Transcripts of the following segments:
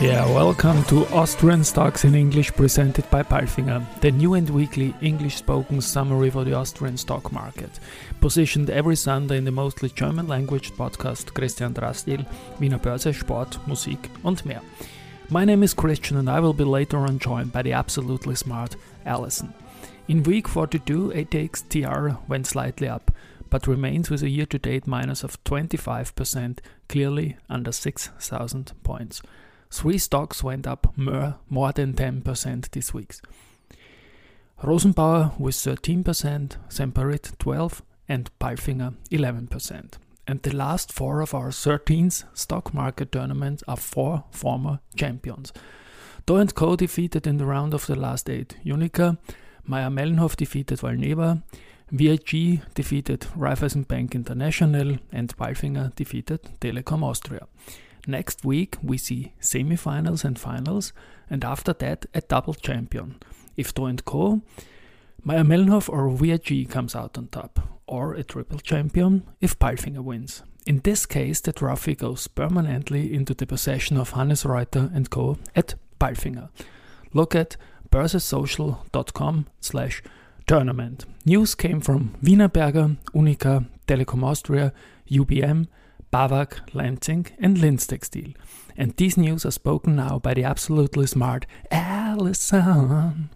Yeah, welcome to Austrian Stocks in English presented by Palfinger, the new and weekly English spoken summary for the Austrian stock market. Positioned every Sunday in the mostly German language podcast Christian Drastil, Wiener Börse, Sport, Musik und mehr. My name is Christian and I will be later on joined by the absolutely smart Alison. In week 42, ATX TR went slightly up, but remains with a year to date minus of 25%, clearly under 6,000 points. Three stocks went up more, than 10% this week. Rosenbauer with 13%, Semperit 12 and Palfinger 11%. And the last four of our 13th stock market tournaments are four former champions. Do & Co defeated in the round of the last eight UNIQA, Mayr-Melnhof defeated Valneva, VIG defeated Raiffeisen Bank International and Palfinger defeated Telekom Austria. Next week we see semi-finals and finals, and after that a double champion. If Do & Co, Mayr-Melnhof or VIG comes out on top, or a triple champion if Palfinger wins. In this case, the trophy goes permanently into the possession of Hannes Roither and Co. at Palfinger. Look at börsesocial.com slash tournament. News came from Wienerberger, UNIQA, Telekom Austria, UBM, BAWAG, Lenzing, and Linz. And these news are spoken now by the absolutely smart Alison.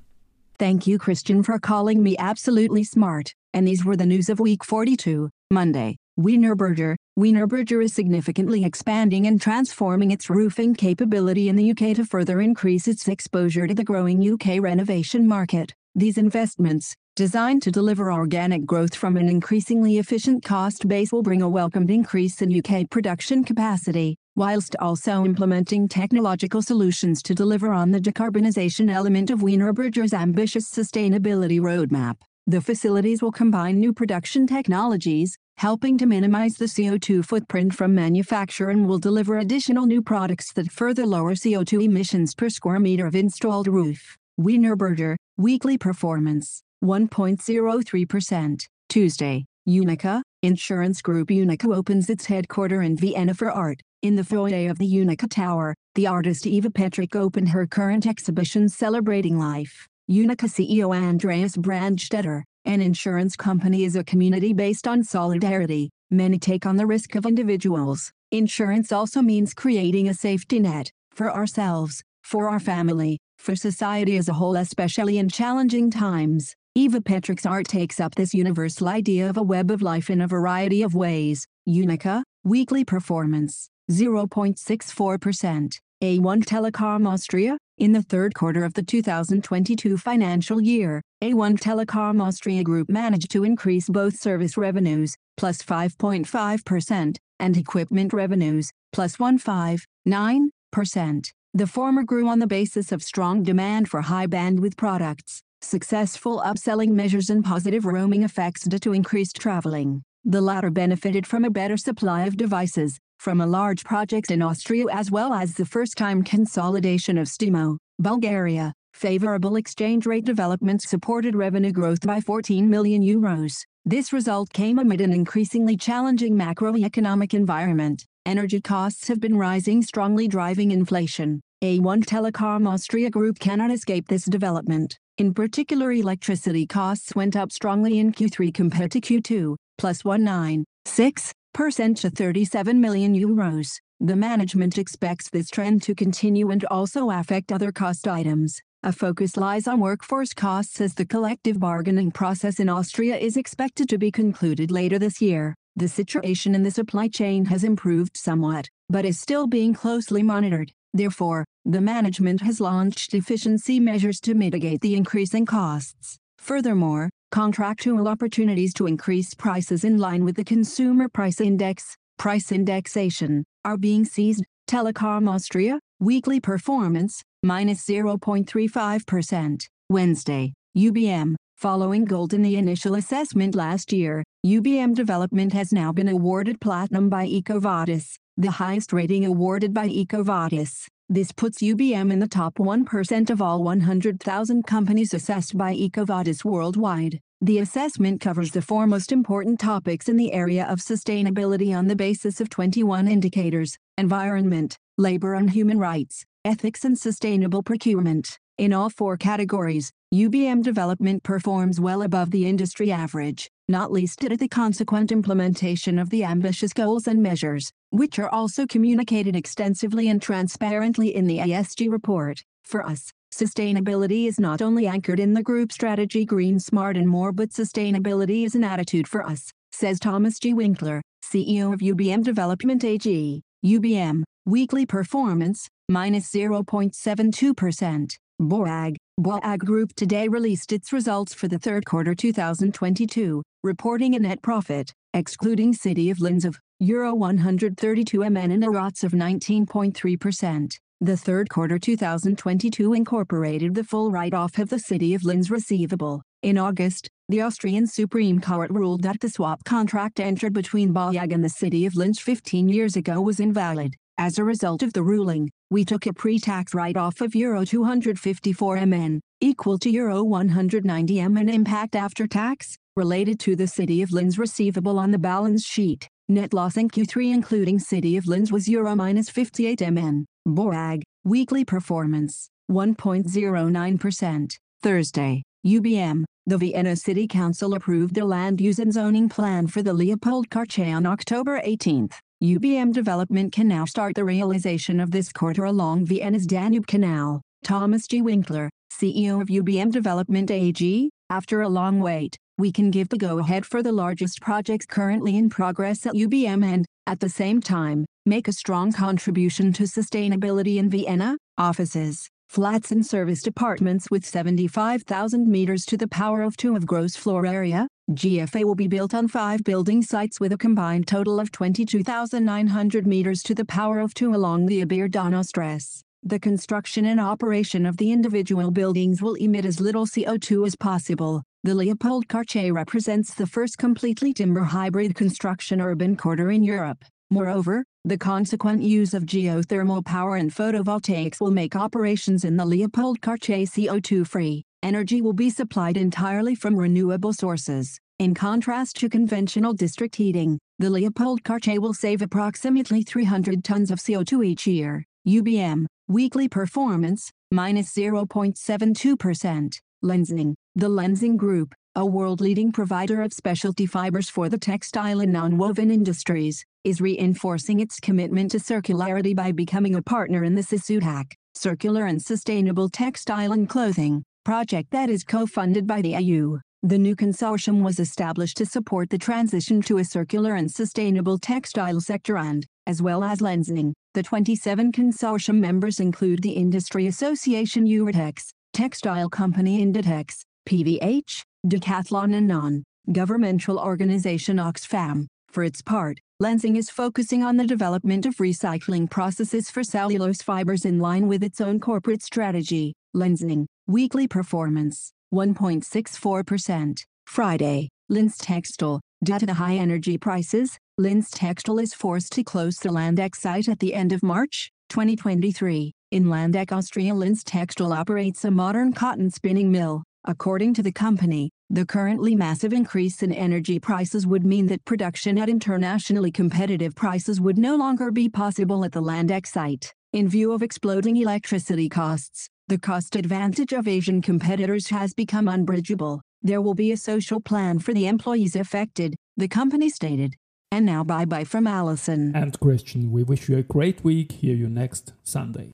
Thank you, Christian, for calling me absolutely smart. And these were the news of week 42, Monday. Wienerberger. Wienerberger is significantly expanding and transforming its roofing capability in the UK to further increase its exposure to the growing UK renovation market. These investments, designed to deliver organic growth from an increasingly efficient cost base, will bring a welcomed increase in UK production capacity, whilst also implementing technological solutions to deliver on the decarbonisation element of Wienerberger's ambitious sustainability roadmap. The facilities will combine new production technologies, helping to minimize the CO2 footprint from manufacture and will deliver additional new products that further lower CO2 emissions per square meter of installed roof. Wienerberger, weekly performance, 1.03%. Tuesday, UNIQA, Insurance Group UNIQA opens its headquarters in Vienna for art. In the foyer of the UNIQA Tower, the artist Eva Petrič opened her current exhibition celebrating life. UNIQA CEO Andreas Brandstetter, an insurance company is a community based on solidarity. Many take on the risk of individuals. Insurance also means creating a safety net for ourselves, for our family, for society as a whole, especially in challenging times. Eva Petrič's art takes up this universal idea of a web of life in a variety of ways. UNIQA, weekly performance, 0.64%. A1 Telekom Austria, in the third quarter of the 2022 financial year, A1 Telekom Austria Group managed to increase both service revenues, plus 5.5%, and equipment revenues, plus 1.59%. The former grew on the basis of strong demand for high bandwidth products, successful upselling measures and positive roaming effects due to increased traveling. The latter benefited from a better supply of devices, from a large project in Austria as well as the first-time consolidation of Stemo, Bulgaria. Favorable exchange rate developments supported revenue growth by 14 million euros. This result came amid an increasingly challenging macroeconomic environment. Energy costs have been rising strongly driving inflation. A1 Telekom Austria Group cannot escape this development. In particular electricity costs went up strongly in Q3 compared to Q2, plus 196% to 37 million euros. The management expects this trend to continue and also affect other cost items. A focus lies on workforce costs as the collective bargaining process in Austria is expected to be concluded later this year. The situation in the supply chain has improved somewhat, but is still being closely monitored. Therefore, the management has launched efficiency measures to mitigate the increasing costs. Furthermore, contractual opportunities to increase prices in line with the consumer price index, price indexation, are being seized. Telekom Austria, weekly performance, minus 0.35%. Wednesday, UBM, following gold in the initial assessment last year, UBM development has now been awarded platinum by EcoVadis, the highest rating awarded by EcoVadis. This puts UBM in the top 1% of all 100,000 companies assessed by EcoVadis worldwide. The assessment covers the four most important topics in the area of sustainability on the basis of 21 indicators environment, labor and human rights, ethics, and sustainable procurement. In all four categories, UBM development performs well above the industry average, not least due to the consequent implementation of the ambitious goals and measures, which are also communicated extensively and transparently in the ESG report. For us, sustainability is not only anchored in the group strategy Green Smart and More but sustainability is an attitude for us, says Thomas G. Winkler, CEO of UBM Development AG. UBM, weekly performance, minus 0.72%. BAWAG, BAWAG Group today released its results for the third quarter 2022, reporting a net profit, excluding City of Linz of Euro 132 MN and a ROTS of 19.3%. The third quarter 2022 incorporated the full write-off of the City of Linz receivable. In August, the Austrian Supreme Court ruled that the swap contract entered between BAWAG and the City of Linz 15 years ago was invalid. As a result of the ruling, we took a pre-tax write-off of Euro 254 MN, equal to Euro 190 MN impact after tax, related to the City of Linz receivable on the balance sheet. Net loss in Q3 including City of Linz was Euro minus 58 MN. BAWAG, weekly performance, 1.09%. Thursday, UBM, the Vienna City Council approved a land use and zoning plan for the LeopoldQuartier on October 18. UBM Development can now start the realization of this quarter along Vienna's Danube Canal. Thomas G. Winkler, CEO of UBM Development AG, after a long wait, we can give the go-ahead for the largest projects currently in progress at UBM and, at the same time, make a strong contribution to sustainability in Vienna, offices, flats and service departments with 75,000 meters to the power of 2 of gross floor area, GFA will be built on five building sites with a combined total of 22,900 meters to the power of 2 along the Obere Donaustrasse. The construction and operation of the individual buildings will emit as little CO2 as possible. The LeopoldQuartier represents the first completely timber hybrid construction urban quarter in Europe. Moreover, the consequent use of geothermal power and photovoltaics will make operations in the LeopoldQuartier CO2-free. Energy will be supplied entirely from renewable sources. In contrast to conventional district heating, the LeopoldQuartier will save approximately 300 tons of CO2 each year. UBM, weekly performance, minus 0.72%. Lenzing, the Lenzing Group, a world-leading provider of specialty fibers for the textile and non-woven industries, is reinforcing its commitment to circularity by becoming a partner in the CISUTAC, Circular and Sustainable Textile and Clothing, project that is co-funded by the EU. The new consortium was established to support the transition to a circular and sustainable textile sector and, as well as Lenzing, the 27 consortium members include the Industry Association Euratex, Textile Company Inditex, PVH, Decathlon and non-governmental organization Oxfam. For its part, Lenzing is focusing on the development of recycling processes for cellulose fibers in line with its own corporate strategy. Lenzing, weekly performance, 1.64%. Friday, Linz Textile, due to the high energy prices, Linz Textile is forced to close the Landeck site at the end of March, 2023. In Landeck, Austria Linz Textile operates a modern cotton spinning mill. According to the company, the currently massive increase in energy prices would mean that production at internationally competitive prices would no longer be possible at the Landeck site. In view of exploding electricity costs, the cost advantage of Asian competitors has become unbridgeable. There will be a social plan for the employees affected, the company stated. And now bye bye from Alison. And Christian, we wish you a great week. Hear you next Sunday.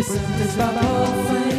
On. Listen,